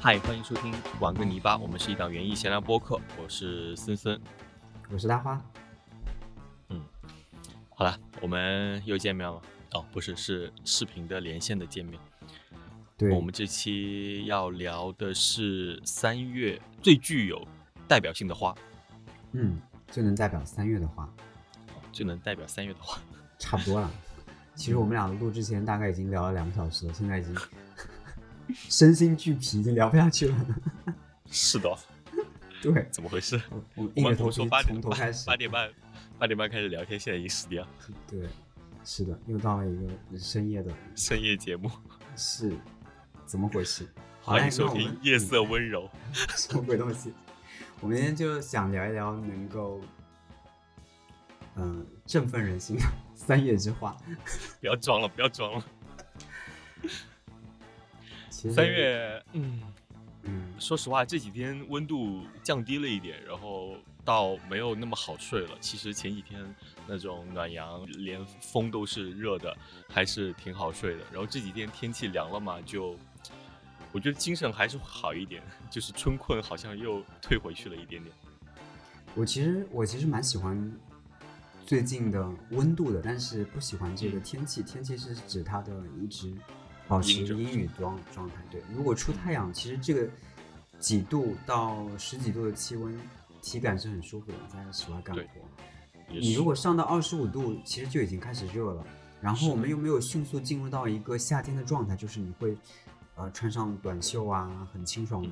嗨，欢迎收听玩个泥巴，我们是一档园艺闲聊播客，我是森森，我是大花。嗯，好了，我们又见面了。哦，不是，是视频的连线的见面。对，我们这期要聊的是三月最具有代表性的花。嗯，最能代表三月的花。最能代表三月的花，差不多了。其实我们俩录之前大概已经聊了两个小时了，现在已经身心俱疲，已经聊不下去了。是的。对，怎么回事？我硬着头皮从头开始。八点半，八点半开始聊天，现在已经十点了。对。是的，又到了一个深夜的深夜节目，是，怎么回事？欢迎收听《夜色温柔》。什么鬼东西？我们今天就想聊一聊能够，嗯，振奋人心的三叶之花。不要装了，不要装了。三月，嗯嗯，说实话，这几天温度降低了一点，然后。倒没有那么好睡了。其实前几天那种暖阳，连风都是热的，还是挺好睡的。然后这几天天气凉了嘛，就我觉得精神还是好一点，就是春困好像又退回去了一点点。我其实我其实蛮喜欢最近的温度的，但是不喜欢这个天气。天气是指它的一直保持阴雨状状态。对，如果出太阳，其实这个几度到十几度的气温。体感是很舒服的，在室外干活。你如果上到二十五度，其实就已经开始热了。然后我们又没有迅速进入到一个夏天的状态，就是你会，呃，穿上短袖啊，很清爽的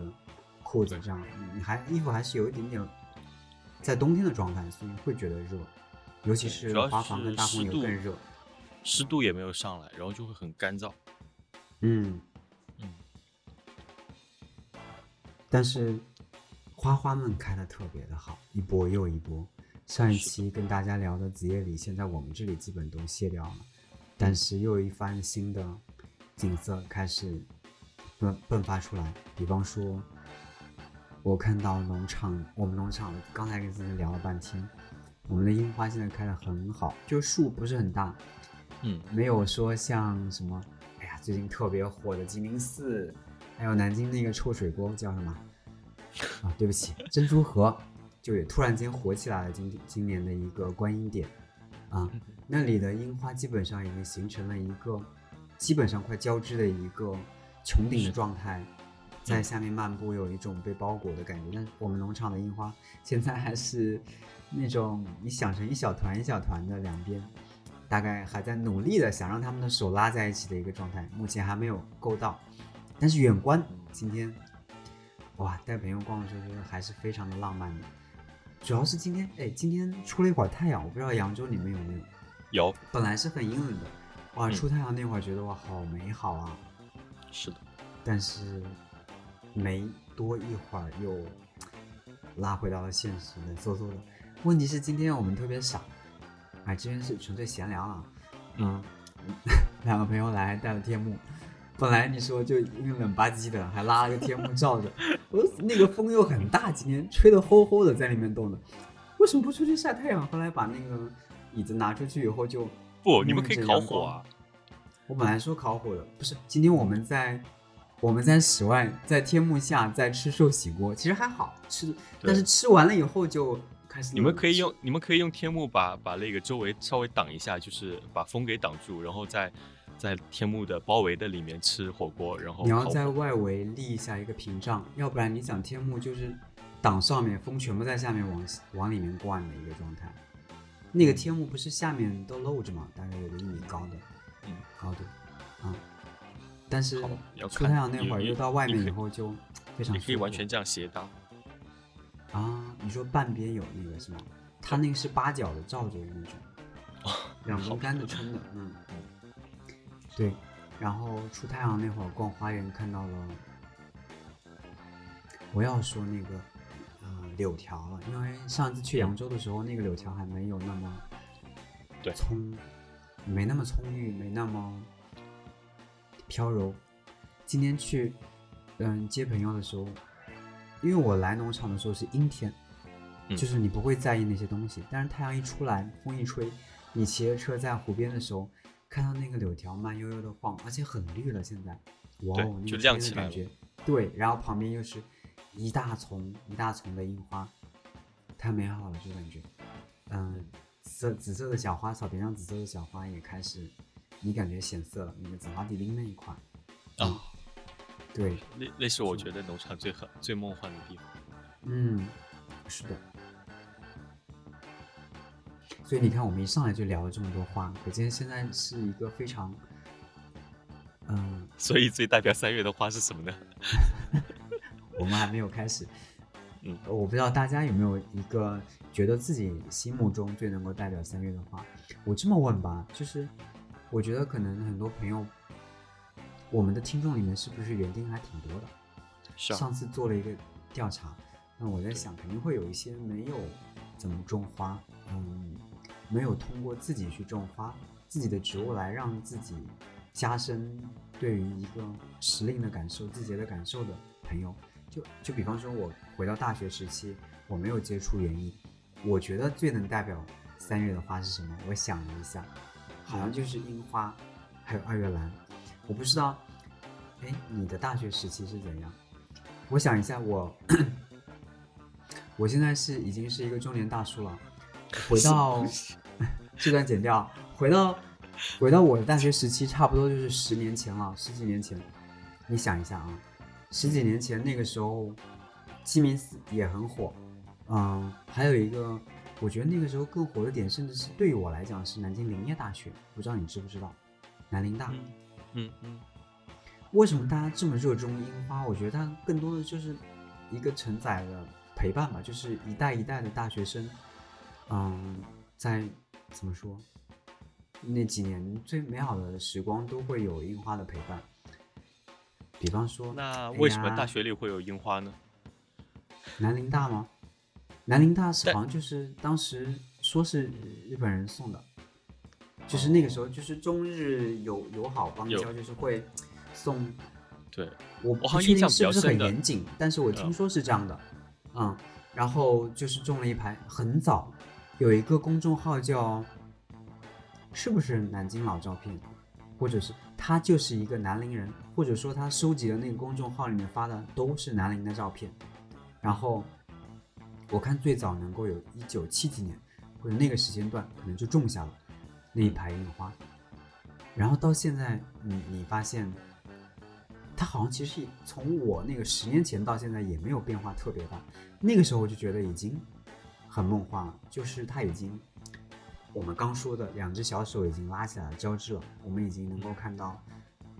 裤子，这样你还衣服还是有一点点在冬天的状态，所以会觉得热。尤其是花房跟大风油更热，湿度也没有上来，然后就会很干燥。嗯嗯，但是。花花们开的特别的好，一波又一波。上一期跟大家聊的紫叶李，现在我们这里基本都谢掉了，但是又有一番新的景色开始迸迸发出来。比方说，我看到农场，我们农场刚才跟自己聊了半天，我们的樱花现在开的很好，就树不是很大，嗯，没有说像什么，最近特别火的鸡鸣寺，还有南京那个臭水沟叫什么？啊，对不起，珍珠河就也突然间火起来了。今今年的一个观音点，啊，那里的樱花基本上已经形成了一个基本上快交织的一个穹顶的状态，在下面漫步有一种被包裹的感觉。但是我们农场的樱花现在还是那种你想成一小团一小团的，两边大概还在努力的想让他们的手拉在一起的一个状态，目前还没有够到。但是远观今天。哇，带朋友逛的时候觉得还是非常的浪漫的，主要是今天，哎，今天出了一会儿太阳，我不知道扬州你们有没有？有，本来是很阴冷的，哇，出太阳那会儿觉得哇，好美好啊。是的，但是没多一会儿又拉回到了现实，冷飕飕的。问题是今天我们特别傻，哎，这边是纯粹闲聊啊。嗯，两个朋友来带了天幕。本来你说就因为冷吧唧的，还拉了个天幕罩着，我那个风又很大，今天吹得齁齁的，在里面冻的，为什么不出去晒太阳？后来把那个椅子拿出去以后就不，你们可以烤火啊。我本来说烤火的，不是，今天我们在我们在室外，在天幕下在吃寿喜锅，其实还好吃，但是吃完了以后就开始。你们可以用你们可以用天幕把把那个周围稍微挡一下，就是把风给挡住，然后再。在天幕的包围的里面吃火锅，然后你要在外围立一下一个屏障，要不然你想天幕就是挡上面，风全部在下面往往里面灌的一个状态。那个天幕不是下面都露着吗？大概有个一米高的，嗯，高的，啊。但是出太阳那会儿又到外面以后就非常。你可以完全这样斜搭。啊，你说半边有那个是吗？它那个是八角的罩着的那种，两根杆子撑的，嗯。对，然后出太阳那会儿逛花园看到了，我要说那个，呃，柳条了，因为上次去扬州的时候，那个柳条还没有那么，对，葱，没那么葱郁，没那么飘柔。今天去，嗯，接朋友的时候，因为我来农场的时候是阴天，就是你不会在意那些东西，但是太阳一出来，风一吹，你骑着车在湖边的时候。看到那个柳条慢悠悠的晃，而且很绿了。现在，哇，就亮起来感觉对，然后旁边又是一大丛一大丛的樱花，太美好了，就感觉，嗯，紫紫色的小花，草坪上紫色的小花也开始，你感觉显色了，那个紫花地林那一块，啊，对，那那是我觉得农场最很最梦幻的地方。嗯，是的。所以你看，我们一上来就聊了这么多花，可见现在是一个非常，嗯，所以最代表三月的花是什么呢？我们还没有开始。嗯，我不知道大家有没有一个觉得自己心目中最能够代表三月的花。我这么问吧，就是我觉得可能很多朋友，我们的听众里面是不是园丁还挺多的？是啊，上次做了一个调查，那我在想，肯定会有一些没有怎么种花，嗯，没有通过自己去种花，自己的植物来让自己加深对于一个时令的感受、季节的感受的朋友。就就比方说，我回到大学时期，我没有接触园艺，我觉得最能代表三月的花是什么？我想了一下，好像就是樱花，还有二月兰。我不知道，哎，你的大学时期是怎样？我想一下，我 我现在是已经是一个中年大叔了。回到 这段剪掉，回到回到我的大学时期，差不多就是十年前了，十几年前。你想一下啊，十几年前那个时候，鸡鸣寺也很火，嗯，还有一个，我觉得那个时候更火的点，甚至是对于我来讲是南京林业大学，不知道你知不知道，南林大。嗯嗯，为什么大家这么热衷樱花？我觉得它更多的就是一个承载了陪伴吧，就是一代一代的大学生，嗯，在怎么说，那几年最美好的时光都会有樱花的陪伴。比方说，那为什么大学里会有樱花呢？南林大吗？南林大是好像就是当时说是日本人送的，就是那个时候就是中日友友好邦交，就是会送对，我不我好像确定是不是很严谨，但是我听说是这样的，嗯，然后就是种了一排，很早，有一个公众号叫，是不是南京老照片，或者是他就是一个南宁人，或者说他收集的那个公众号里面发的都是南宁的照片，然后我看最早能够有一九七几年或者那个时间段，可能就种下了那一排樱花，然后到现在，你你发现。它好像其实从我那个十年前到现在也没有变化特别大，那个时候我就觉得已经很梦幻了，就是它已经我们刚说的两只小手已经拉起来了交织了，我们已经能够看到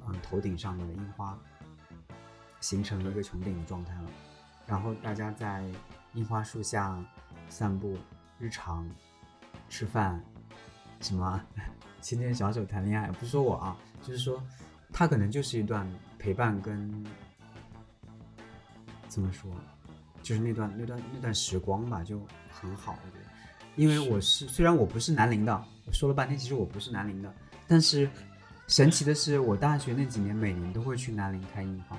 嗯头顶上的樱花形成了一个穹顶的状态了，然后大家在樱花树下散步、日常吃饭，什么牵牵小手谈恋爱，不是说我啊，就是说它可能就是一段陪伴跟怎么说，就是那段那段那段时光吧，就很好，我觉得。因为我是虽然我不是南宁的，我说了半天，其实我不是南宁的，但是神奇的是，我大学那几年每年都会去南宁看樱花，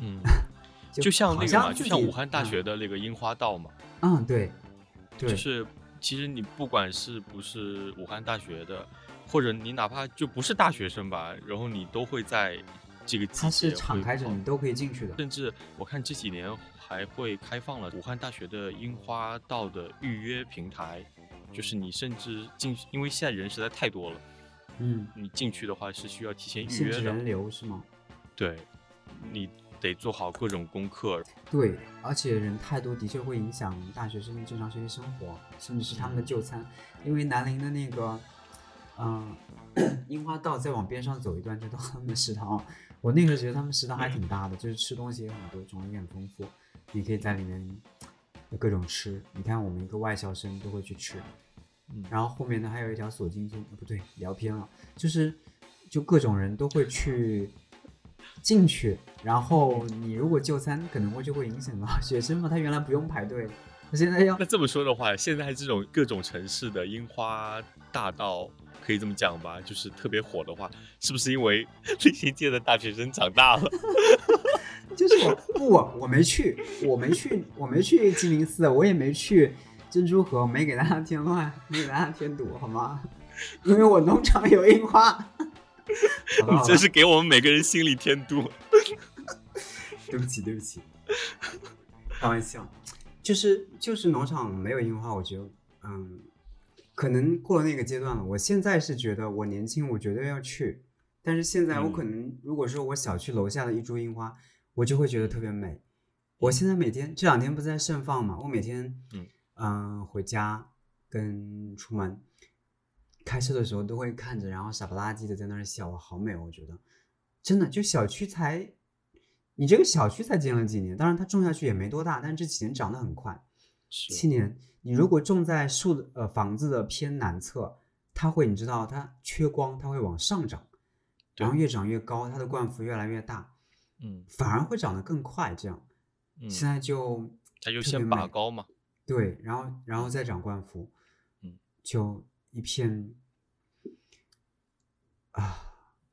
嗯，就就像那个嘛，就像武汉大学的那个樱花道嘛，嗯，嗯对，对，就是其实你不管是不是武汉大学的，或者你哪怕就不是大学生吧，然后你都会在这个季它是敞开着，你都可以进去的。甚至我看这几年还会开放了武汉大学的樱花道的预约平台，就是你甚至进，因为现在人实在太多了，嗯，你进去的话是需要提前预约人，流是吗？对，你得做好各种功课。对，而且人太多，的确会影响大学生的正常学习生活，甚至是他们的就餐。因为南宁的那个，嗯、樱花道再往边上走一段就到他们的食堂了。我那个时候觉得他们食堂还挺大的，就是吃东西也很多，种类也很丰富，你可以在里面各种吃。你看我们一个外校生都会去吃，嗯。然后后面呢还有一条锁金街，呃不对，聊偏了，就是就各种人都会去进去，然后你如果就餐，可能会就会影响到学生嘛，他原来不用排队，他现在要那这么说的话，现在这种各种城市的樱花大道，可以这么讲吧，就是特别火的话，是不是因为那些届的大学生长大了？就是我不我我没去，我没去，我没去鸡鸣寺，我也没去珍珠河，没给大家添乱，没给大家添堵，好吗？因为我农场有樱花。你这是给我们每个人心里添堵。对不起，对不起，开玩笑。就是就是农场没有樱花，我觉得，嗯，可能过了那个阶段了。我现在是觉得我年轻，我绝对要去。但是现在我可能，如果说我小区楼下的一株樱花，我就会觉得特别美。我现在每天这两天不是在盛放嘛，我每天，嗯嗯，回家跟出门开车的时候都会看着，然后傻不拉几的在那儿笑，我好美，我觉得真的就小区才。你这个小区才建了几年？当然它种下去也没多大，但是这几年长得很快。七年，你如果种在树的呃房子的偏南侧，它会你知道它缺光，它会往上涨，然后越长越高，它的冠幅越来越大，嗯，反而会长得更快。这样，现在就它就先拔高嘛，对，然后然后再长冠幅，嗯，就一片啊，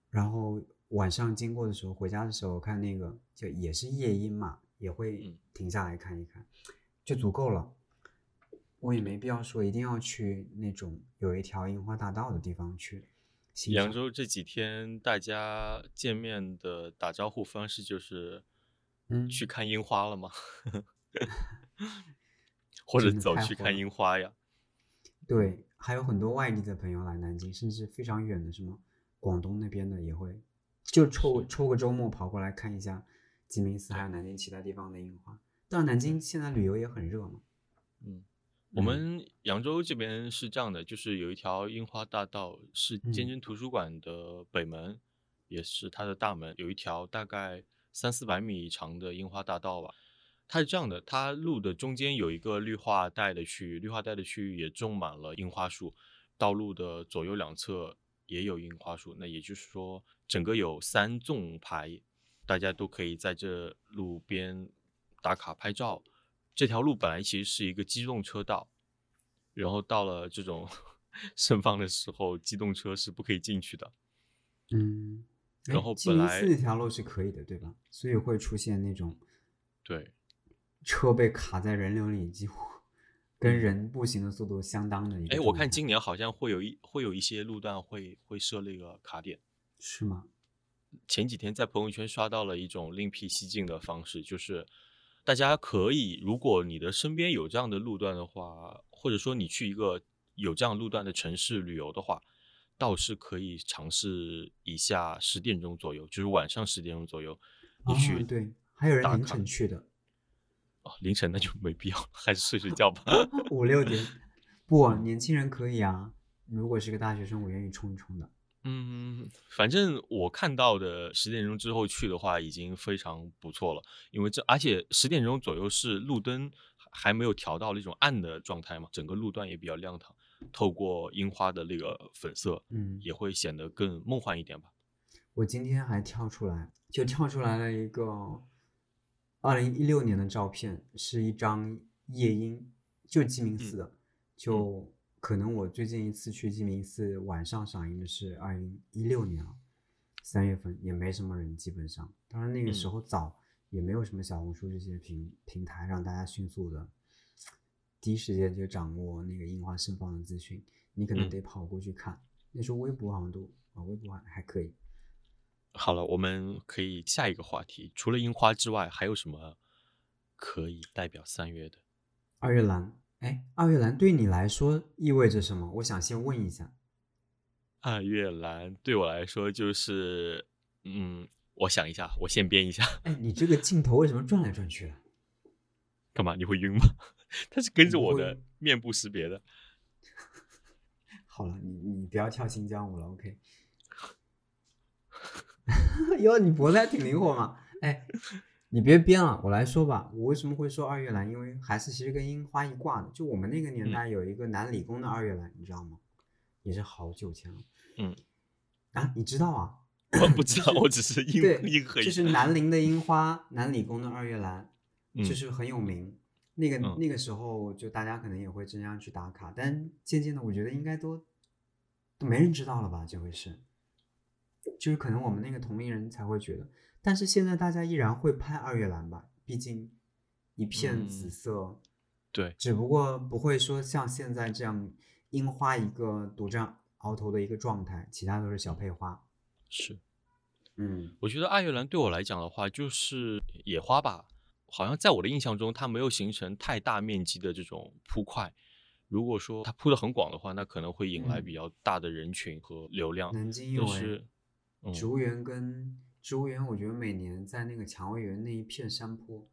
然后。晚上经过的时候，回家的时候看那个，就也是夜莺嘛，也会停下来看一看，就足够了。我也没必要说一定要去那种有一条樱花大道的地方去。扬州这几天大家见面的打招呼方式就是，嗯，去看樱花了吗？或者走去看樱花呀？对，还有很多外地的朋友来南京，甚至非常远的，什么广东那边的也会。就抽抽个周末跑过来看一下鸡鸣寺，还有南京其他地方的樱花。当然，南京现在旅游也很热嘛。嗯，我们扬州这边是这样的，就是有一条樱花大道，是坚贞图书馆的北门，也是它的大门，有一条大概三四百米长的樱花大道吧。它是这样的，它路的中间有一个绿化带的区域，绿化带的区域也种满了樱花树，道路的左右两侧。也有樱花树，那也就是说，整个有三纵排，大家都可以在这路边打卡拍照。这条路本来其实是一个机动车道，然后到了这种 盛放的时候，机动车是不可以进去的。嗯，然后本来那条路是可以的，对吧？所以会出现那种对车被卡在人流里，几乎。跟人步行的速度相当的一个。哎，我看今年好像会有一会有一些路段会会设那个卡点，是吗？前几天在朋友圈刷到了一种另辟蹊径的方式，就是大家可以，如果你的身边有这样的路段的话，或者说你去一个有这样路段的城市旅游的话，倒是可以尝试一下十点钟左右，就是晚上十点钟左右，你去对，还有人凌晨去的。哦，凌晨那就没必要，还是睡睡觉吧。五六点，不，年轻人可以啊。如果是个大学生，我愿意冲一冲的。嗯，反正我看到的十点钟之后去的话，已经非常不错了。因为这，而且十点钟左右是路灯还没有调到那种暗的状态嘛，整个路段也比较亮堂，透过樱花的那个粉色，嗯，也会显得更梦幻一点吧。我今天还跳出来，就跳出来了一个。二零一六年的照片是一张夜莺，就鸡鸣寺的，就可能我最近一次去鸡鸣寺晚上赏樱的是二零一六年了，三月份也没什么人，基本上，当然那个时候早，也没有什么小红书这些平平台让大家迅速的第一时间就掌握那个樱花盛放的资讯，你可能得跑过去看，那时候微博好像都啊微博还还可以。好了，我们可以下一个话题。除了樱花之外，还有什么可以代表三月的？二月兰。哎，二月兰对你来说意味着什么？我想先问一下。二月兰对我来说就是，嗯，我想一下，我先编一下。哎，你这个镜头为什么转来转去的？干嘛？你会晕吗？它是跟着我的面部识别的。好了，你你不要跳新疆舞了，OK。哟，你脖子还挺灵活嘛！哎，你别编了，我来说吧。我为什么会说二月兰？因为还是其实跟樱花一挂的。就我们那个年代有一个南理工的二月兰，你知道吗？也是好久前了。嗯，啊，你知道啊？我不知道，我只是樱樱和就是南林的樱花，南理工的二月兰，就是很有名。那个那个时候，就大家可能也会这样去打卡，但渐渐的，我觉得应该都都没人知道了吧？这回事。就是可能我们那个同龄人才会觉得，但是现在大家依然会拍二月兰吧，毕竟一片紫色，对，只不过不会说像现在这样樱花一个独占鳌头的一个状态，其他都是小配花。是，嗯我觉得二月兰对我来讲的话，就是野花吧，好像在我的印象中，它没有形成太大面积的这种铺块。如果说它铺的很广的话，那可能会引来嗯比较大的人群和流量。南京有哎但是，嗯植物园跟植物园，我觉得每年在那个蔷薇园那一片山坡，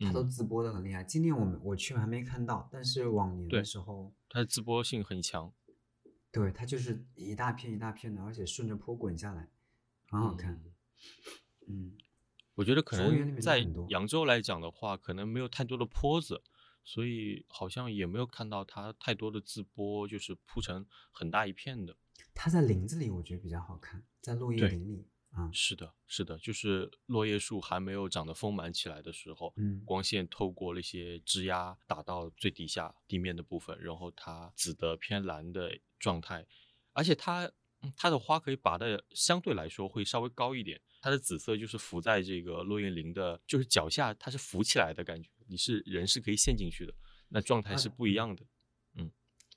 它都嗯自播的很厉害。今年我们我去还没看到，但是往年的时候，它的自播性很强。对它就是一大片一大片的，而且顺着坡滚下来，很好看。嗯，我觉得可能在扬州来讲的话，可能没有太多的坡子，所以好像也没有看到它太多的自播，就是铺成很大一片的。它在林子里我觉得比较好看，在落叶林里啊，是的，是的，就是落叶树还没有长得丰满起来的时候，嗯。光线透过那些枝桠打到最底下地面的部分，然后它紫的偏蓝的状态，而且它嗯它的花可以拔的相对来说会稍微高一点，它的紫色就是浮在这个落叶林的，就是脚下它是浮起来的感觉，你是人是可以陷进去的，那状态是啊不一样的，嗯，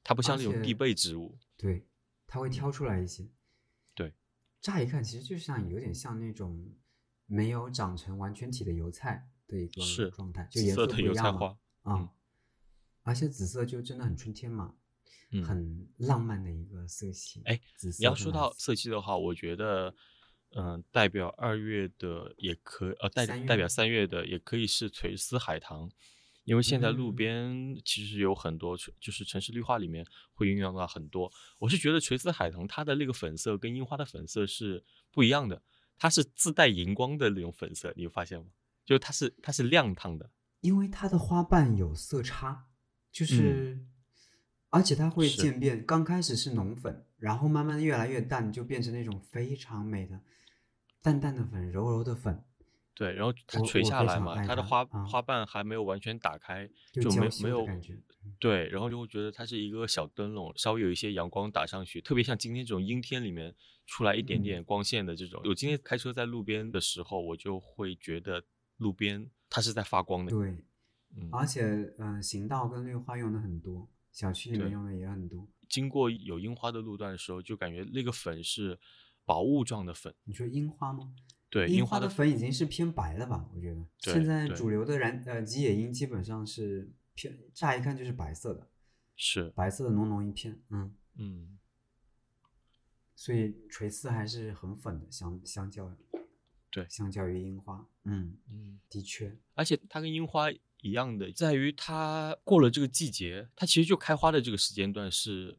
它不像那种地被植物，对，它会挑出来一些。对，乍一看其实就像有点像那种没有长成完全体的油菜的一个状态，就颜色色的油菜不一样嘛花，啊、嗯而且紫色就真的很春天嘛，嗯。很浪漫的一个色系。哎紫色你要说到色色系的话，我觉得，嗯、代表二月的也可，呃，代代表三月的也可以是垂丝海棠，因为现在路嗯边其实有很多，就是城市绿化里面会运用到很多。我是觉得垂丝海棠它的那个粉色跟樱花的粉色是不一样的，它是自带荧光的那种粉色，你有发现吗？就是它是它是亮烫的，因为它的花瓣有色差，就是，而且它会渐变。刚开始是浓粉，然后慢慢越来越淡，就变成那种非常美的淡淡的粉、柔柔的粉，对，然后它垂下来嘛，它它的花、啊花瓣还没有完全打开，就就没娇羞没有。对，然后就会觉得它是一个小灯笼，稍微有一些阳光打上去，特别像今天这种阴天里面出来一点嗯点光线的这种。我今天开车在路边的时候，我就会觉得路边它是在发光的。对，嗯，而且嗯、呃行道跟绿化用的很多，小区里面用的也很多。经过有樱花的路段的时候，就感觉那个粉是薄雾状的粉。你说樱花吗？对，樱花的粉已经是偏白了吧？我觉得对现在主流的燃呃吉野樱基本上是偏，乍一看就是白色的，是，白色的浓浓一片，嗯，嗯，所以垂丝还是很粉的，相相较对相较于樱花，嗯，嗯。的确，而且它跟樱花一样的，在于它过了这个季节，它其实就开花的这个时间段是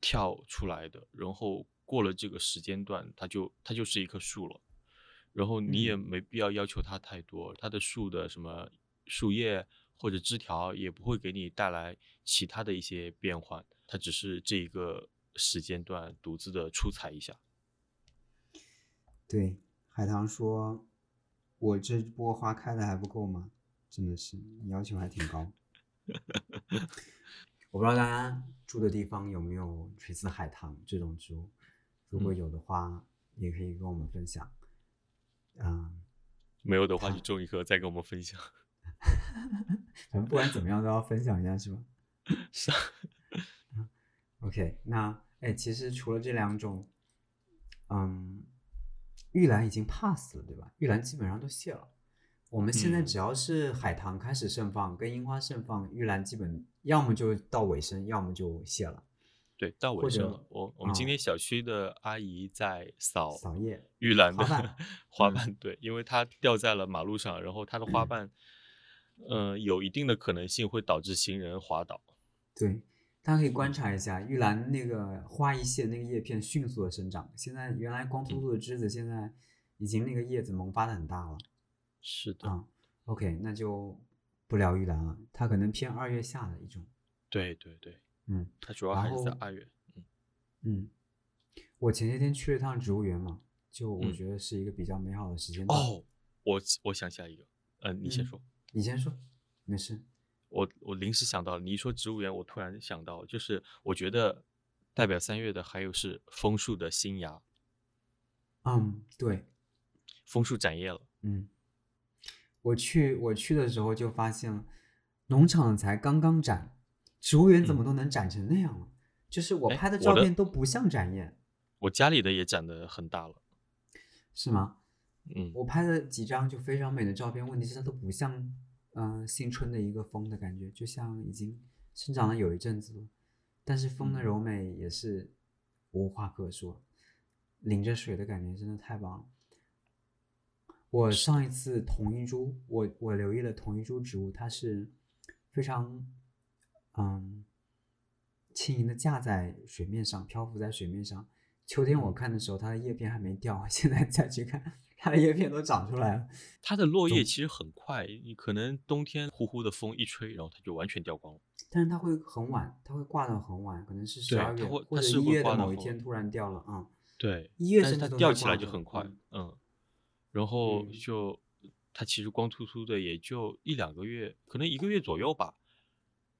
跳出来的，然后过了这个时间段，它就它就是一棵树了，然后你也嗯没必要要求它太多，它的树的什么树叶或者枝条也不会给你带来其他的一些变换，它只是这一个时间段独自的出彩一下。对，海棠说，我这波花开的还不够吗？真的是要求还挺高。我不知道大家住的地方有没有垂丝海棠这种植物，如果嗯有的话，也可以跟我们分享。嗯，没有的话，它就种一棵再跟我们分享。反正不管怎么样都要分享一下，是吧 是啊？OK，那哎，其实除了这两种，嗯，玉兰已经 pass 了，对吧？玉兰基本上都谢了。我们现在嗯只要是海棠开始盛放，跟樱花盛放，玉兰基本要么就到尾声，要么就谢了。对，到尾声了。我我们今啊天小区的阿姨在扫扫叶，玉兰的花瓣 对，因为它掉在了马路上，然后它的花嗯瓣，呃，有一定的可能性会导致行人滑倒。对，大家可以观察一下玉兰那个花一谢，那个叶片迅速的生长。现在原来光秃秃的枝子，现在已经那个叶子萌发的很大了。是的，啊，OK，那就不聊玉兰了，它可能偏二月下的一种。对对对，嗯它主要还是在后二月。嗯嗯，我前些天去了一趟植物园嘛，就我嗯觉得是一个比较美好的时间段。哦，我我想起来一个，嗯、你先嗯说。你先说，没事。我我临时想到，你一说植物园，我突然想到，就是我觉得代表三月的还有是枫树的新芽，嗯，对，枫树展叶了。嗯，我去我去的时候就发现了，农场才刚刚展，植物园怎么都能展成那样了？就是我拍的照片都不像展叶。我家里的也展得很大了。是吗？嗯，我拍了几张就非常美的照片，问题是它都不像，嗯、新春的一个风的感觉，就像已经生长了有一阵子了。但是风的嗯柔美也是无话可说，淋着水的感觉真的太棒了。我上一次同一株，我我留意了同一株植物，它是非常嗯轻盈的架在水面上，漂浮在水面上。秋天我看的时候，它的叶片还没掉，现在再去看，它的叶片都长出来了。它的落叶其实很快，你可能冬天呼呼的风一吹，然后它就完全掉光了。但是它会很晚，它会挂到很晚，可能是十对二月或者一月的某一天突然掉了啊、嗯。对，一月但是甚至都它掉起来就很快，嗯嗯，然后嗯就它其实光秃秃的，也就一两个月，可能一个月左右吧。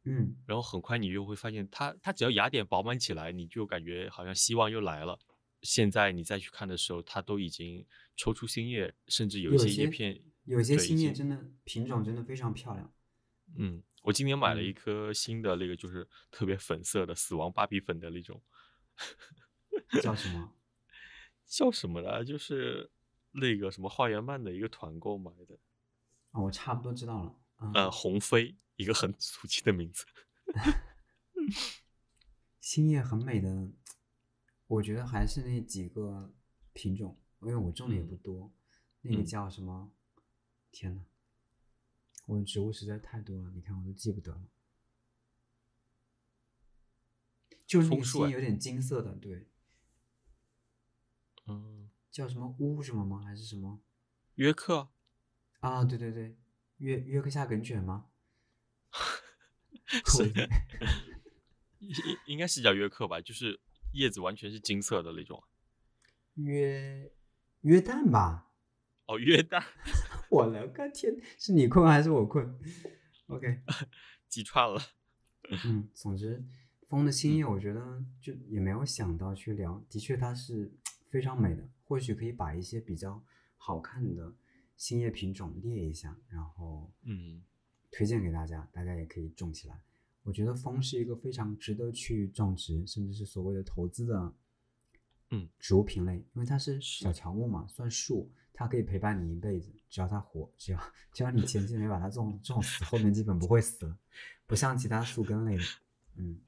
嗯，然后很快你就会发现它，它只要芽点饱满起来，你就感觉好像希望又来了。现在你再去看的时候，它都已经抽出新叶，甚至有一些叶片，有些新叶真的品种真的非常漂亮。嗯，我今年买了一嗯颗新的那个，就是特别粉色的死亡芭比粉的那种，叫什么？叫什么来？就是那个什么花园漫的一个团购买的，啊、我差不多知道了。嗯，呃，红飞，一个很俗气的名字。星叶很美的，我觉得还是那几个品种，因为我种的也不嗯多。那个嗯叫什么？天呐，我的植物实在太多了，你看我都记不得了。就是那个枫树哎新叶有点金色的，对，嗯，叫什么乌什么吗？还是什么？约克，啊，对对对，约约克夏梗卷吗？应应应该是叫约克吧，就是叶子完全是金色的那种。约约旦吧？哦，约旦，我的个天，是你困还是我困？OK，记串了。嗯，总之，风的新叶我觉得就也没有想到去聊，的确它是非常美的，或许可以把一些比较好看的新叶品种列一下，然后嗯推荐给大家，大家也可以种起来。我觉得枫是一个非常值得去种植，甚至是所谓的投资的，嗯，植物品类，因为它是是小乔木嘛，算树，它可以陪伴你一辈子，只要它活，只要只要你前期没把它种种死，后面基本不会死了，不像其他树根类的，嗯，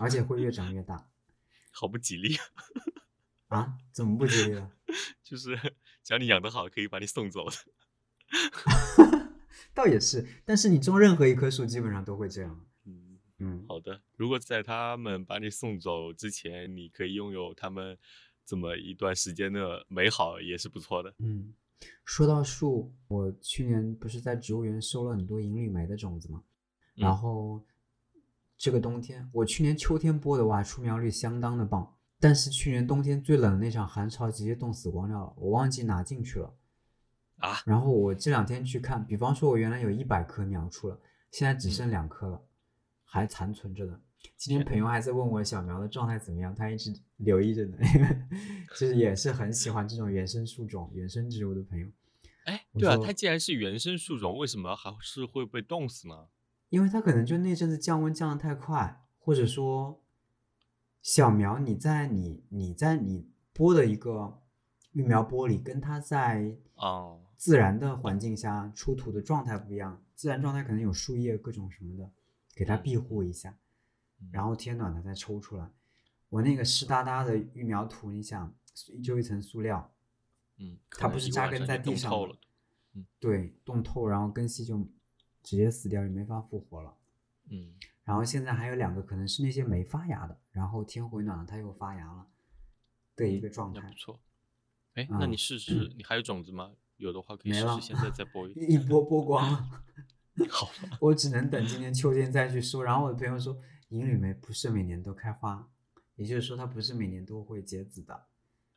而且会越长越大 好不吉利，啊？怎么不吉利了？就是 只要你养得好，可以把你送走的。倒也是，但是你种任何一棵树，基本上都会这样，嗯，嗯，好的。如果在他们把你送走之前，你可以拥有他们这么一段时间的美好，也是不错的。嗯，说到树，我去年不是在植物园收了很多银缕梅的种子吗？然嗯后这个冬天，我去年秋天播的哇，出苗率相当的棒。但是去年冬天最冷的那场寒潮直接冻死光掉了，我忘记拿进去了。啊，然后我这两天去看，比方说我原来有一百棵苗出了，现在只剩两棵了，还残存着的。今天天朋友还在问我小苗的状态怎么样，他一直留意着呢，就是也是很喜欢这种原生树种、原生植物的朋友。哎，对啊，它既然是原生树种，为什么还是会被冻死呢？因为它可能就那阵子降温降的太快，或者说小苗你在你你在你播的一个育苗玻璃，跟它在哦，自然的环境下出土的状态不一样，自然状态可能有树叶各种什么的，给它嗯庇护一下，嗯然后天暖了再抽出来。我那个湿哒哒的育苗土，你想就一层塑料，嗯，它不是扎根在地上。对，冻透，然后根系就直接死掉，也没法复活了。嗯然后现在还有两个可能是那些没发芽的，然后天回暖了，它又发芽了的一个状态那不。错。哎，那你嗯试试，你还有种子吗？有的话可以试试，现在再播一一波播光了，好吧？我只能等今年秋天再去收。然后我的朋友说，银缕梅不是每年都开花，也就是说它不是每年都会结籽的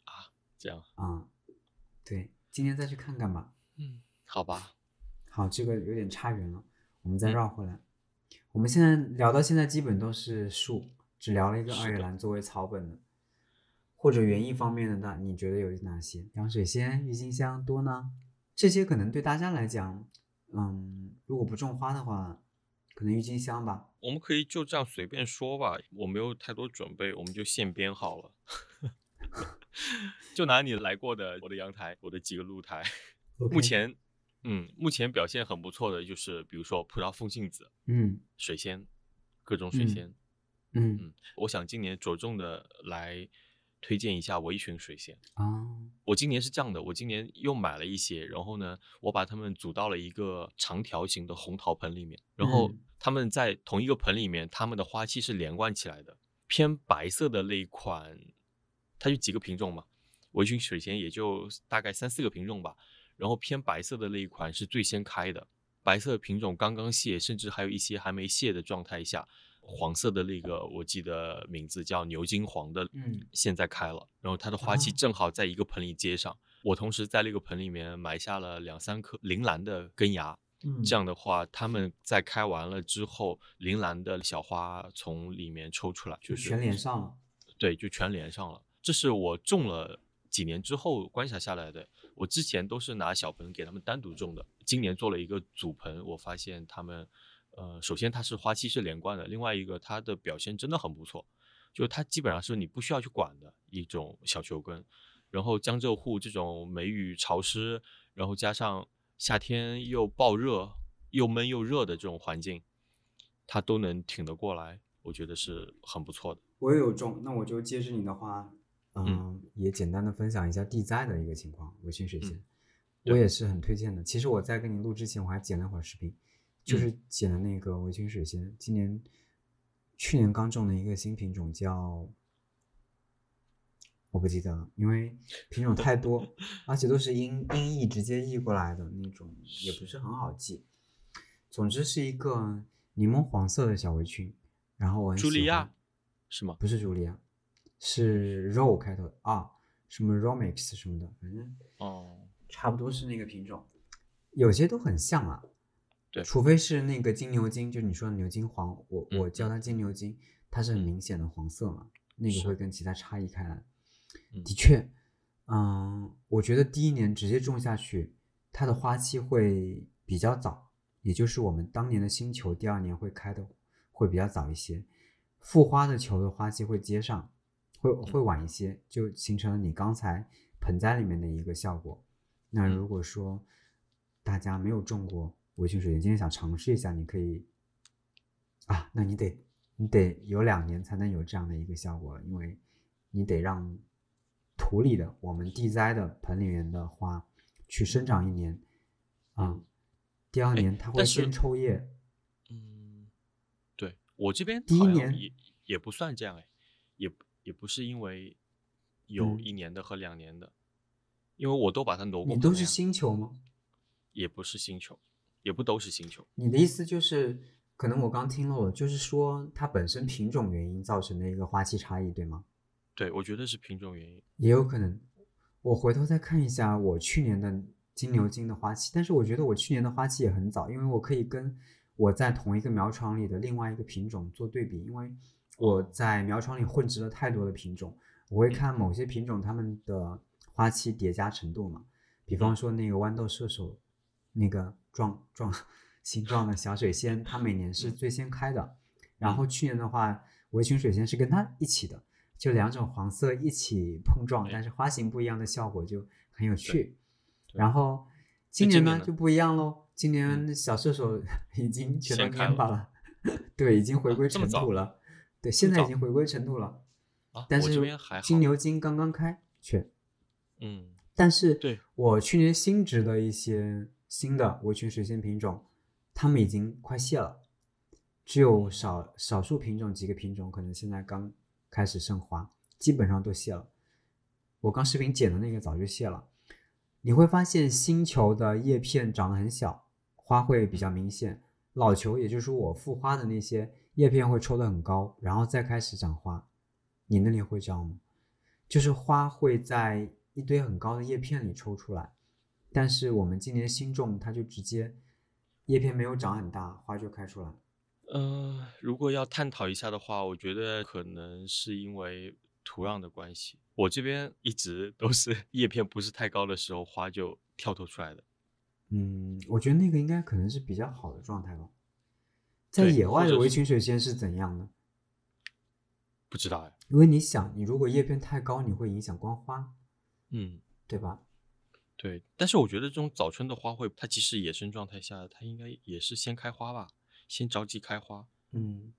啊这样，啊、对，今年再去看看吧。嗯，好吧。好，这个有点差远了，我们再嗯绕回来。我们现在聊到现在，基本都是树，只聊了一个二月兰作为草本的，或者园艺方面的，那你觉得有哪些？洋水仙、郁金香多呢？这些可能对大家来讲，嗯，如果不种花的话，可能郁金香吧。我们可以就这样随便说吧，我没有太多准备，我们就现编好了。就拿你来过的我的阳台，我的几个露台目前，嗯，目前表现很不错的就是，比如说葡萄风信子、嗯水仙，各种水嗯仙。嗯嗯，我想今年着重的来推荐一下围裙水仙。啊我今年是这样的，我今年又买了一些，然后呢，我把它们组到了一个长条形的红陶盆里面，然后嗯它们在同一个盆里面，它们的花期是连贯起来的。偏白色的那一款，它就几个品种嘛？围裙水仙也就大概三四个品种吧。然后偏白色的那一款是最先开的，白色品种刚刚谢，甚至还有一些还没谢的状态下，黄色的那个我记得名字叫牛金黄的，嗯现在开了，然后它的花期啊正好在一个盆里接上。我同时在那个盆里面埋下了两三颗铃兰的根芽，嗯，这样的话，它们在开完了之后，铃兰的小花从里面抽出来，就是全连上了。对，就全连上了。这是我种了几年之后观察下来的。我之前都是拿小盆给它们单独种的，今年做了一个组盆，我发现它们，呃，首先它是花期是连贯的，另外一个它的表现真的很不错，就它基本上是你不需要去管的一种小球根。然后江浙沪这种梅雨潮湿，然后加上夏天又暴热、又闷又热的这种环境，它都能挺得过来，我觉得是很不错的。我也有种，那我就接着你的话，嗯，嗯也简单的分享一下地栽的一个情况，围裙水仙，嗯我也是很推荐的。其实我在跟你录之前，我还剪了会儿视频，就是剪的那个围裙水仙，今年去年刚种的一个新品种叫。我不记得了，因为品种太多，而且都是音音译直接译过来的那种，也不是很好记。总之是一个柠檬黄色的小围裙，然后我很喜欢茱莉亚是吗？不是茱莉亚，是肉开头的啊，什么 Romix 什么的，反正哦，差不多是那个品种，有些都很像啊。对。除非是那个金牛金，就是你说的牛金黄，我嗯我叫它金牛金，它是很明显的黄色嘛，那个会。跟其他差异开来。嗯。的确，嗯，我觉得第一年直接种下去，它的花期会比较早，也就是我们当年的新球第二年会开的会比较早一些，复花的球的花期会接上，会会晚一些，就形成了你刚才盆栽里面的一个效果。那如果说大家没有种过围裙水晶，今天想尝试一下，你可以啊，那你得你得有两年才能有这样的一个效果了，因为你得让土里的我们地栽的盆里面的花去生长一年，啊、第二哎年它会先抽叶，嗯，对我这边第一年也也不算这样哎，也也不是因为有嗯一年的和两年的，因为我都把它挪过你都是盆了呀新球吗？也不是星球，也不都是星球。你的意思就是，可能我刚听漏了，就是说它本身品种原因造成的一个花期差异，对吗？对，我觉得是品种原因。也有可能。我回头再看一下我去年的金牛金的花期，但是我觉得我去年的花期也很早，因为我可以跟我在同一个苗床里的另外一个品种做对比，因为我在苗床里混植了太多的品种，我会看某些品种它们的花期叠加程度嘛，比方说那个豌豆射手，那个状状形状的小水仙，它每年是最先开的，然后去年的话，围裙水仙是跟它一起的。就两种黄色一起碰撞，但是花型不一样的效果就很有趣。然后今今年呢就不一样喽，今年小射手 已经全都蔫巴了，对，已经回归尘土了。对，现在已经回归尘土了。啊，但是。金牛金刚刚开，却嗯，但是对我去年新植的一些新的围裙水仙品种，它们已经快谢了，只有少少数品种几个品种可能现在刚开始盛花，基本上都谢了。我刚视频剪的那个早就谢了。你会发现新球的叶片长得很小，花会比较明显；老球，也就是我复花的那些叶片会抽得很高，然后再开始长花。你那里会这样吗？就是花会在一堆很高的叶片里抽出来，但是我们今年新种，它就直接叶片没有长很大，花就开出来。呃，如果要探讨一下的话，我觉得可能是因为土壤的关系。我这边一直都是叶片不是太高的时候，花就跳脱出来的。嗯，我觉得那个应该可能是比较好的状态吧。在野外的围裙水仙是怎样的？不知道哎，因为你想，你如果叶片太高，你会影响观花，嗯，对吧？对。但是我觉得这种早春的花卉，它即使野生状态下，它应该也是先开花吧，先着急开花，嗯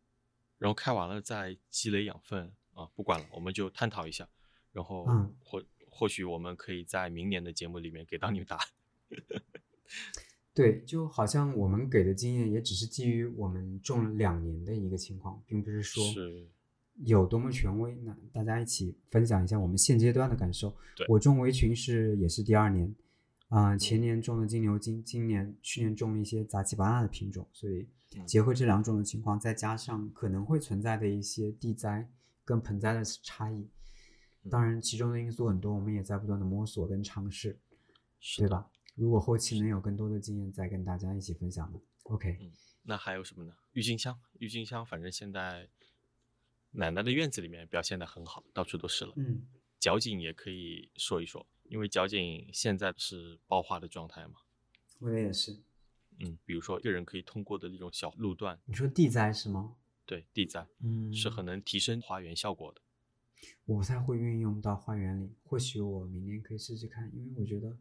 然后开完了再积累养分啊。不管了，我们就探讨一下，然后嗯或或许我们可以在明年的节目里面给到你们答案。对，就好像我们给的经验也只是基于我们种了两年的一个情况，并不是说是，有多么权威。那大家一起分享一下我们现阶段的感受。对我种围裙是也是第二年，啊、前年种的金牛金，今年去年种了一些杂七八糟的品种，所以嗯结合这两种的情况，再加上可能会存在的一些地栽跟盆栽的差异，嗯当然其中的因素很多，我们也在不断的摸索跟尝试，对吧？如果后期能有更多的经验，再跟大家一起分享的。OK，嗯，那还有什么呢？郁金香，郁金香，反正现在奶奶的院子里面表现的很好，到处都是了。嗯角景也可以说一说，因为角景现在是爆花的状态嘛。我的也是。嗯，比如说一个人可以通过的那种小路段，你说地栽是吗？对地栽嗯，是很能提升花园效果的。我不太会运用到花园里，或许我明年可以试试看，因为我觉得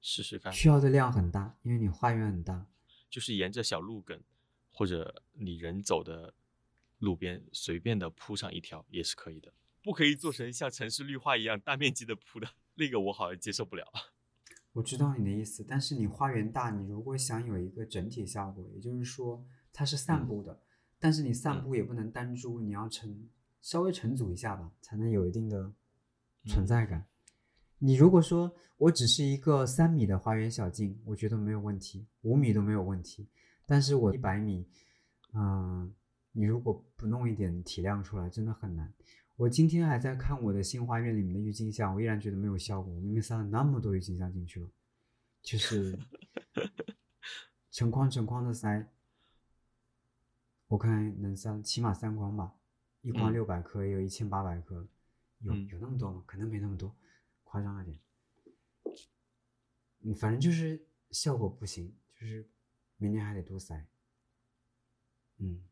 试试看，需要的量很大，因为你花园很大。就是沿着小路梗或者你人走的路边随便的铺上一条也是可以的，不可以做成像城市绿化一样大面积的铺的，那个我好像接受不了。我知道你的意思，但是你花园大，你如果想有一个整体效果，也就是说它是散步的，但是你散嗯步也不能单株，你要成稍微成组一下吧，才能有一定的存在感。你如果说我只是一个三米的花园小径，我觉得没有问题，五米都没有问题。但是我一百米，嗯、你如果不弄一点体量出来，真的很难。我今天还在看我的新花园里面的郁金香，我依然觉得没有效果。我明明塞了那么多郁金香进去了，就 是成筐成筐的塞，我看能塞起码三筐吧，一筐嗯六百颗，也有一千八百颗，有嗯有那么多吗？可能没那么多，夸张了点。嗯，反正就是效果不行，就是明年还得多塞。嗯，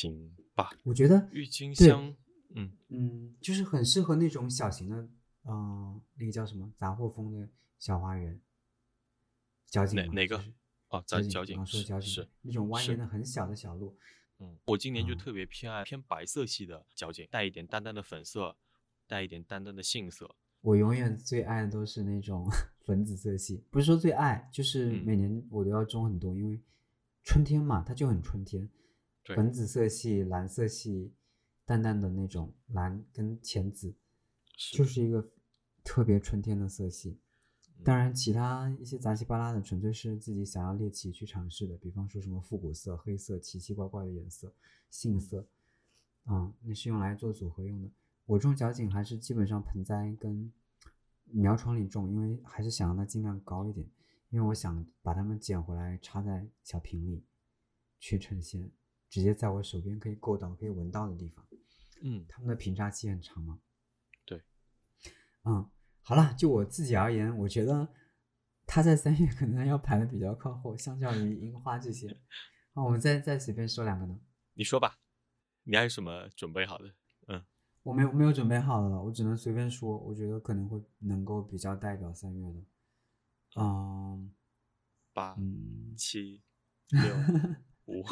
行吧，我觉得郁金香，嗯，嗯，就是很适合那种小型的，嗯、那个叫什么杂货风的小花园，角景嘛哪哪个就是？哦，在角景角刚说的角景是那种蜿蜒的很小的小路，嗯，我今年就嗯。特别偏爱偏白色系的角景，带一点淡淡的粉色，带一点淡淡的杏色。我永远最爱的都是那种 粉紫色系，不是说最爱，就是嗯。每年我都要种很多，因为春天嘛，它就很春天，对粉紫色系、蓝色系，淡淡的那种蓝跟浅紫，就是一个特别春天的色系。当然，其他一些杂七八拉的，纯粹是自己想要猎奇去尝试的，比方说什么复古色、黑色、奇奇怪怪的颜色、杏色，啊、那是用来做组合用的。我种角堇还是基本上盆栽跟苗床里种，因为还是想让它尽量高一点，因为我想把它们捡回来插在小瓶里去呈现，直接在我手边可以够到、可以闻到的地方。嗯，他们的平差期很长吗。对，嗯，好了，就我自己而言，我觉得它在三月可能要排的比较靠后，相较于樱花这些。啊，我们再再随便说两个呢。你说吧，你还有什么准备好的？嗯我没有没有准备好的了，我只能随便说。我觉得可能会能够比较代表三月的。嗯八、嗯，七、六、五，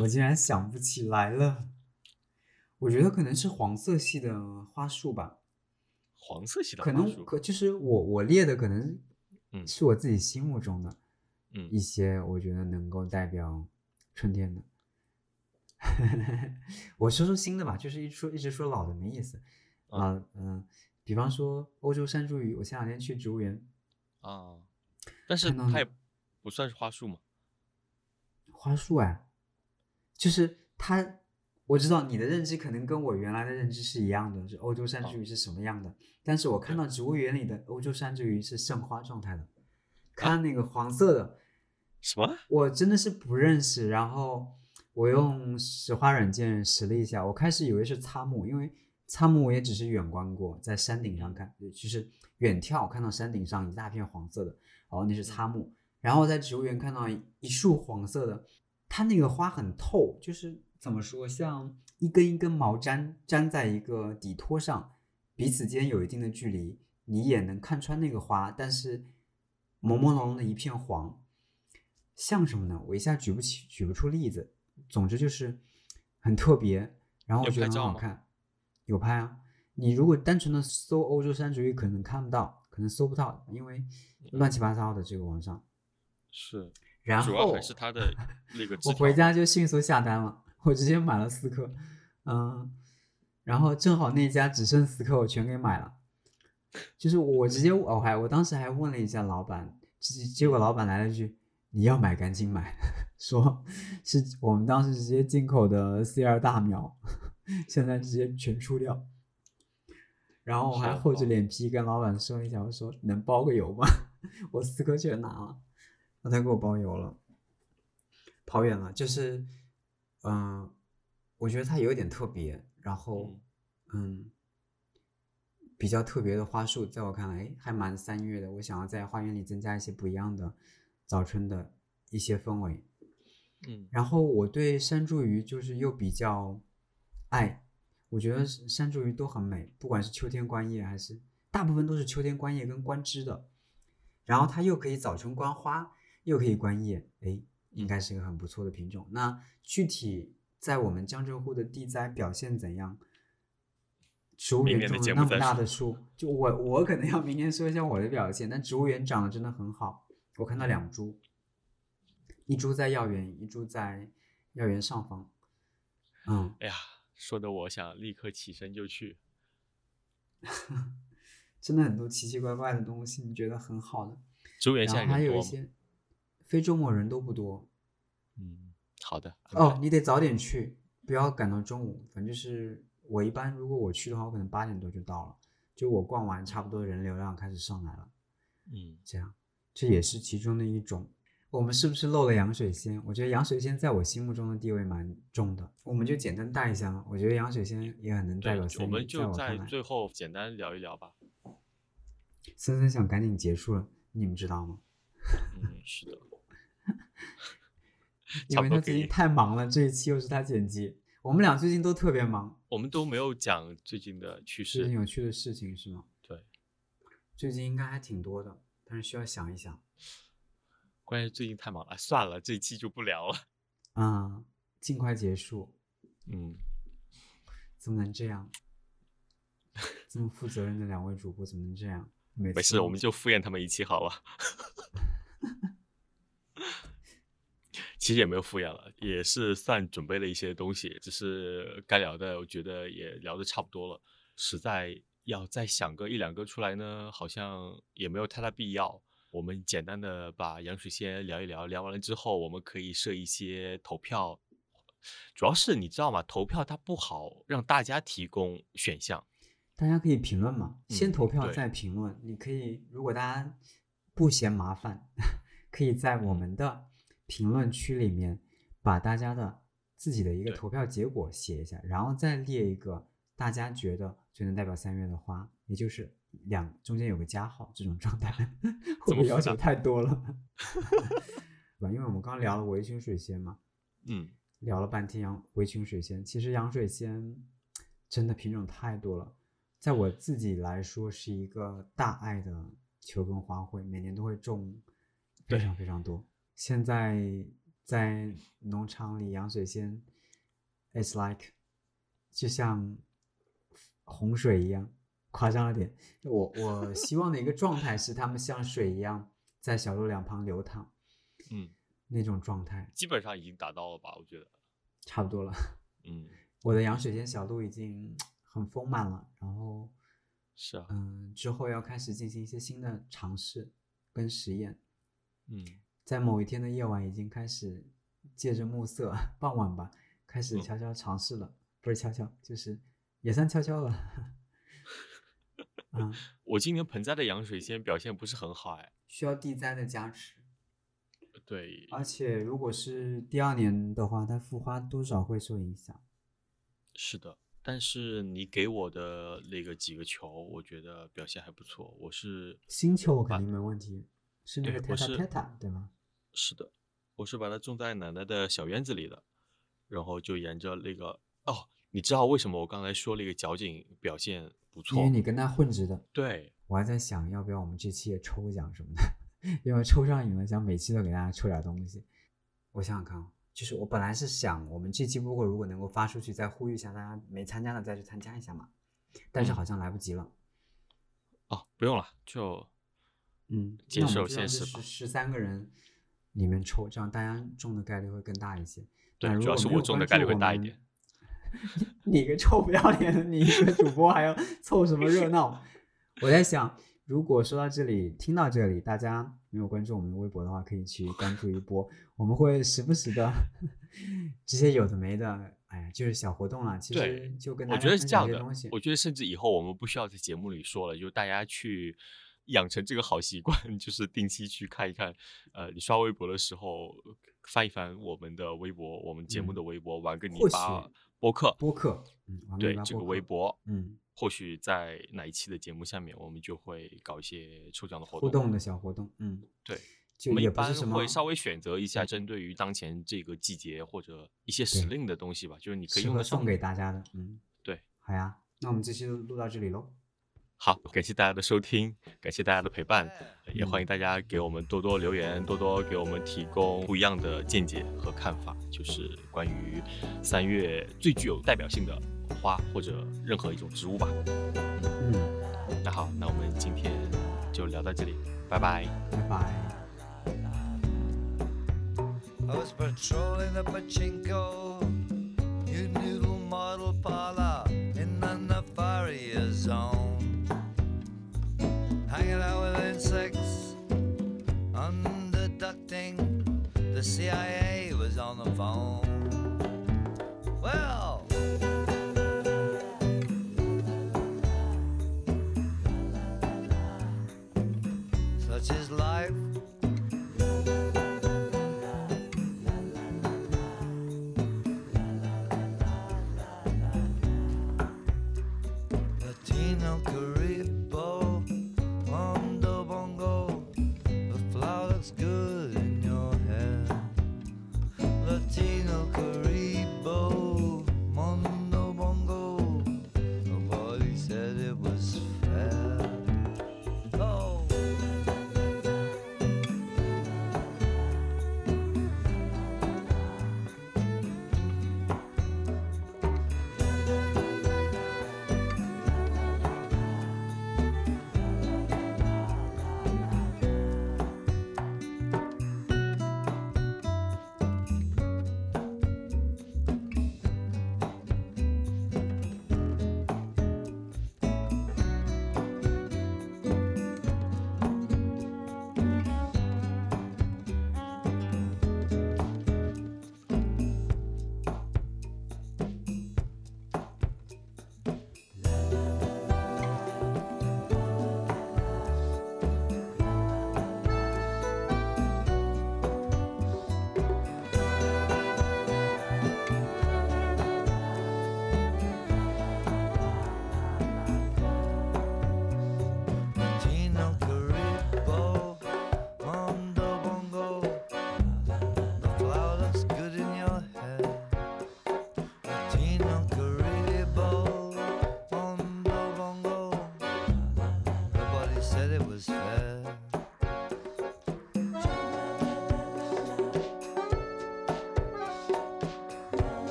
我竟然想不起来了。我觉得可能是黄色系的花束吧。黄色系的可花束。能可就是我我列的可能嗯是我自己心目中的嗯一些我觉得能够代表春天的。我说说新的吧，就是一说一直说老的没意思嗯啊嗯，比方说欧洲山茱萸，我前两天去植物园，啊，但是看到那它也不算是花束嘛。花束哎，就是它，我知道你的认知可能跟我原来的认知是一样的，是欧洲山茱萸是什么样的，但是我看到植物园里的欧洲山茱萸是盛花状态的，看那个黄色的，什么？我真的是不认识，然后我用石花软件识了一下，我开始以为是擦木，因为擦木我也只是远观过，在山顶上看，就是远眺看到山顶上一大片黄色的，哦，那是擦木。然后在植物园看到一一束黄色的，它那个花很透，就是怎么说，像一根一根毛粘粘在一个底托上，彼此间有一定的距离，你也能看穿那个花，但是朦朦胧胧的一片黄，像什么呢？我一下举不起，举不出例子。总之就是很特别，然后我觉得很好看，有拍啊。你如果单纯的搜欧洲山竹鱼，可能看不到，可能搜不到，因为乱七八糟的这个网上是。然后主要还是它的那个。我回家就迅速下单了，我直接买了四颗，嗯，然后正好那家只剩四颗，我全给买了。就是我直接我还我当时还问了一下老板，结结果老板来了句：“你要买赶紧买。”说是我们当时直接进口的 C 二大苗，现在直接全出掉。然后我还厚着脸皮跟老板说一下，我说能包个邮吗？我四颗全拿了。他给我包邮了，跑远了，就是，嗯，我觉得它有点特别，然后，嗯，比较特别的花束，在我看来，还蛮三月的。我想要在花园里增加一些不一样的早春的一些氛围，嗯，然后我对山茱萸就是又比较爱，我觉得山茱萸都很美，不管是秋天观叶还是大部分都是秋天观叶跟观枝的，然后它又可以早春观花。又可以观叶，哎，应该是一个很不错的品种。那具体在我们江浙沪的地栽表现怎样？植物园种了那么大的树，就我我可能要明天说一下我的表现。但植物园长得真的很好，我看到两株，一株在药园，一株在药园上方。嗯，哎呀，说的我想立刻起身就去。真的很多奇奇怪怪的东西，你觉得很好的。植物园现在还有一些。非周末人都不多，嗯，好的。哦，你得早点去，不要赶到中午。反正就是我一般，如果我去的话，我可能八点多就到了。就我逛完，差不多人流量开始上来了。嗯，这样，这也是其中的一种。我们是不是漏了洋水仙？我觉得洋水仙在我心目中的地位蛮重的。我们就简单带一下嘛。我觉得洋水仙也很能代表。我们就在最后简单聊一聊吧。森森想赶紧结束了，你们知道吗？嗯，是的。因为他最近太忙了，这一期又是他剪辑，我们俩最近都特别忙。我们都没有讲最近的趣事，最近有趣的事情是吗？对，最近应该还挺多的，但是需要想一想。关键最近太忙了，算了，这一期就不聊了。啊，尽快结束。嗯，怎么能这样？这么负责任的两位主播怎么能这样？没事，我们就敷衍他们一期好了。其实也没有敷衍了，也是算准备了一些东西，只是该聊的，我觉得也聊的差不多了。实在要再想个一两个出来呢，好像也没有太大必要。我们简单的把杨水仙聊一聊，聊完了之后，我们可以设一些投票。主要是你知道吗？投票它不好让大家提供选项，大家可以评论嘛，先投票再评论。你可以，如果大家不嫌麻烦，可以在我们的。评论区里面把大家的自己的一个投票结果写一下，然后再列一个大家觉得最能代表三月的花，也就是两中间有个加号这种状态，会不会要求太多了？吧？因为我们刚聊了围裙水仙嘛，嗯，聊了半天洋围裙水仙，其实洋水仙真的品种太多了，在我自己来说是一个大爱的球根花卉，每年都会种非常非常多。现在在农场里养水仙，it's like 就像洪水一样，夸张了点。我我希望的一个状态是，它们像水一样在小路两旁流淌，嗯，那种状态基本上已经达到了吧？我觉得差不多了。嗯，我的养水仙小路已经很丰满了，然后是啊，嗯，之后要开始进行一些新的尝试跟实验，嗯。在某一天的夜晚，已经开始借着暮色，傍晚吧，开始悄悄尝试了。不是悄悄，就是也算悄悄了。嗯，我今年盆栽的洋水仙表现不是很好，哎，需要地栽的加持。对，而且如果是第二年的话，它复花多少会受影响。是的，但是你给我的那个几个球，我觉得表现还不错。我是新球，我肯定没问题。是那个泰塔泰塔，对吗？是的，我是把它种在奶奶的小院子里的，然后就沿着那个哦，你知道为什么我刚才说那个角景表现不错？因为你跟他混着的。对，我还在想要不要我们这期也抽奖什么的，因为抽上瘾了，想每期都给大家抽点东西。我想想看啊，就是我本来是想我们这期播客如果能够发出去，再呼吁一下大家没参加的再去参加一下嘛，但是嗯好像来不及了。哦，不用了，就嗯，接受现实吧十三个人里面抽，这样大家中的概率会更大一些。对主要是我中的概率会大一点。你个臭不要脸的，你一个主播还要凑什么热闹？我在想，如果说到这里，听到这里，大家没有关注我们的微博的话，可以去关注一波，我们会时不时的这些有的没的，哎呀，就是小活动啦。其实就跟大我家分享觉得是这样的。我觉得甚至以后我们不需要在节目里说了，就大家去养成这个好习惯，就是定期去看一看。呃，你刷微博的时候翻一翻我们的微博，我们节目嗯的微博，玩个泥或巴播客，播客，嗯，对这个微。博，嗯，或许在哪一期的节目下面，我们就会搞一些抽奖的活动互动的。小活动，嗯，对，我们一般会稍微选择一下嗯针对于当前这个季节或者一些时令的东西吧，就是你可以用得上的给大家的，嗯，对，好呀，那我们这期就录到这里喽。好，感谢大家的收听，感谢大家的陪伴，也嗯欢迎大家给我们多多留言，多多给我们提供不一样的见解和看法，就是关于三月最具有代表性的花或者任何一种植物吧。嗯，那好，那我们今天就聊到这里，拜拜。拜拜。I was patrolling the pachinko, noodle The CIA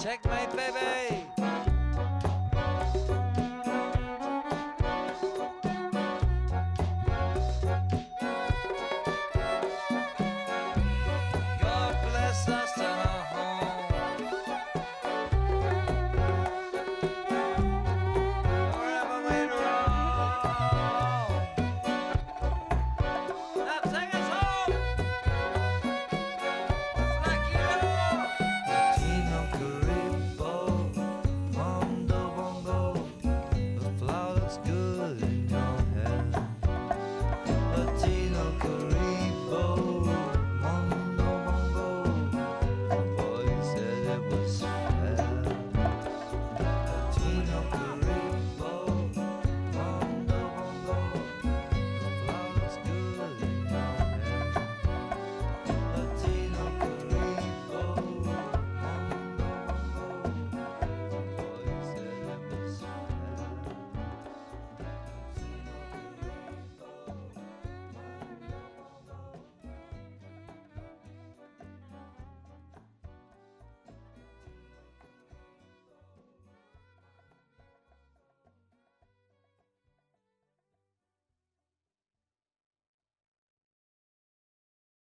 Checkmate, baby!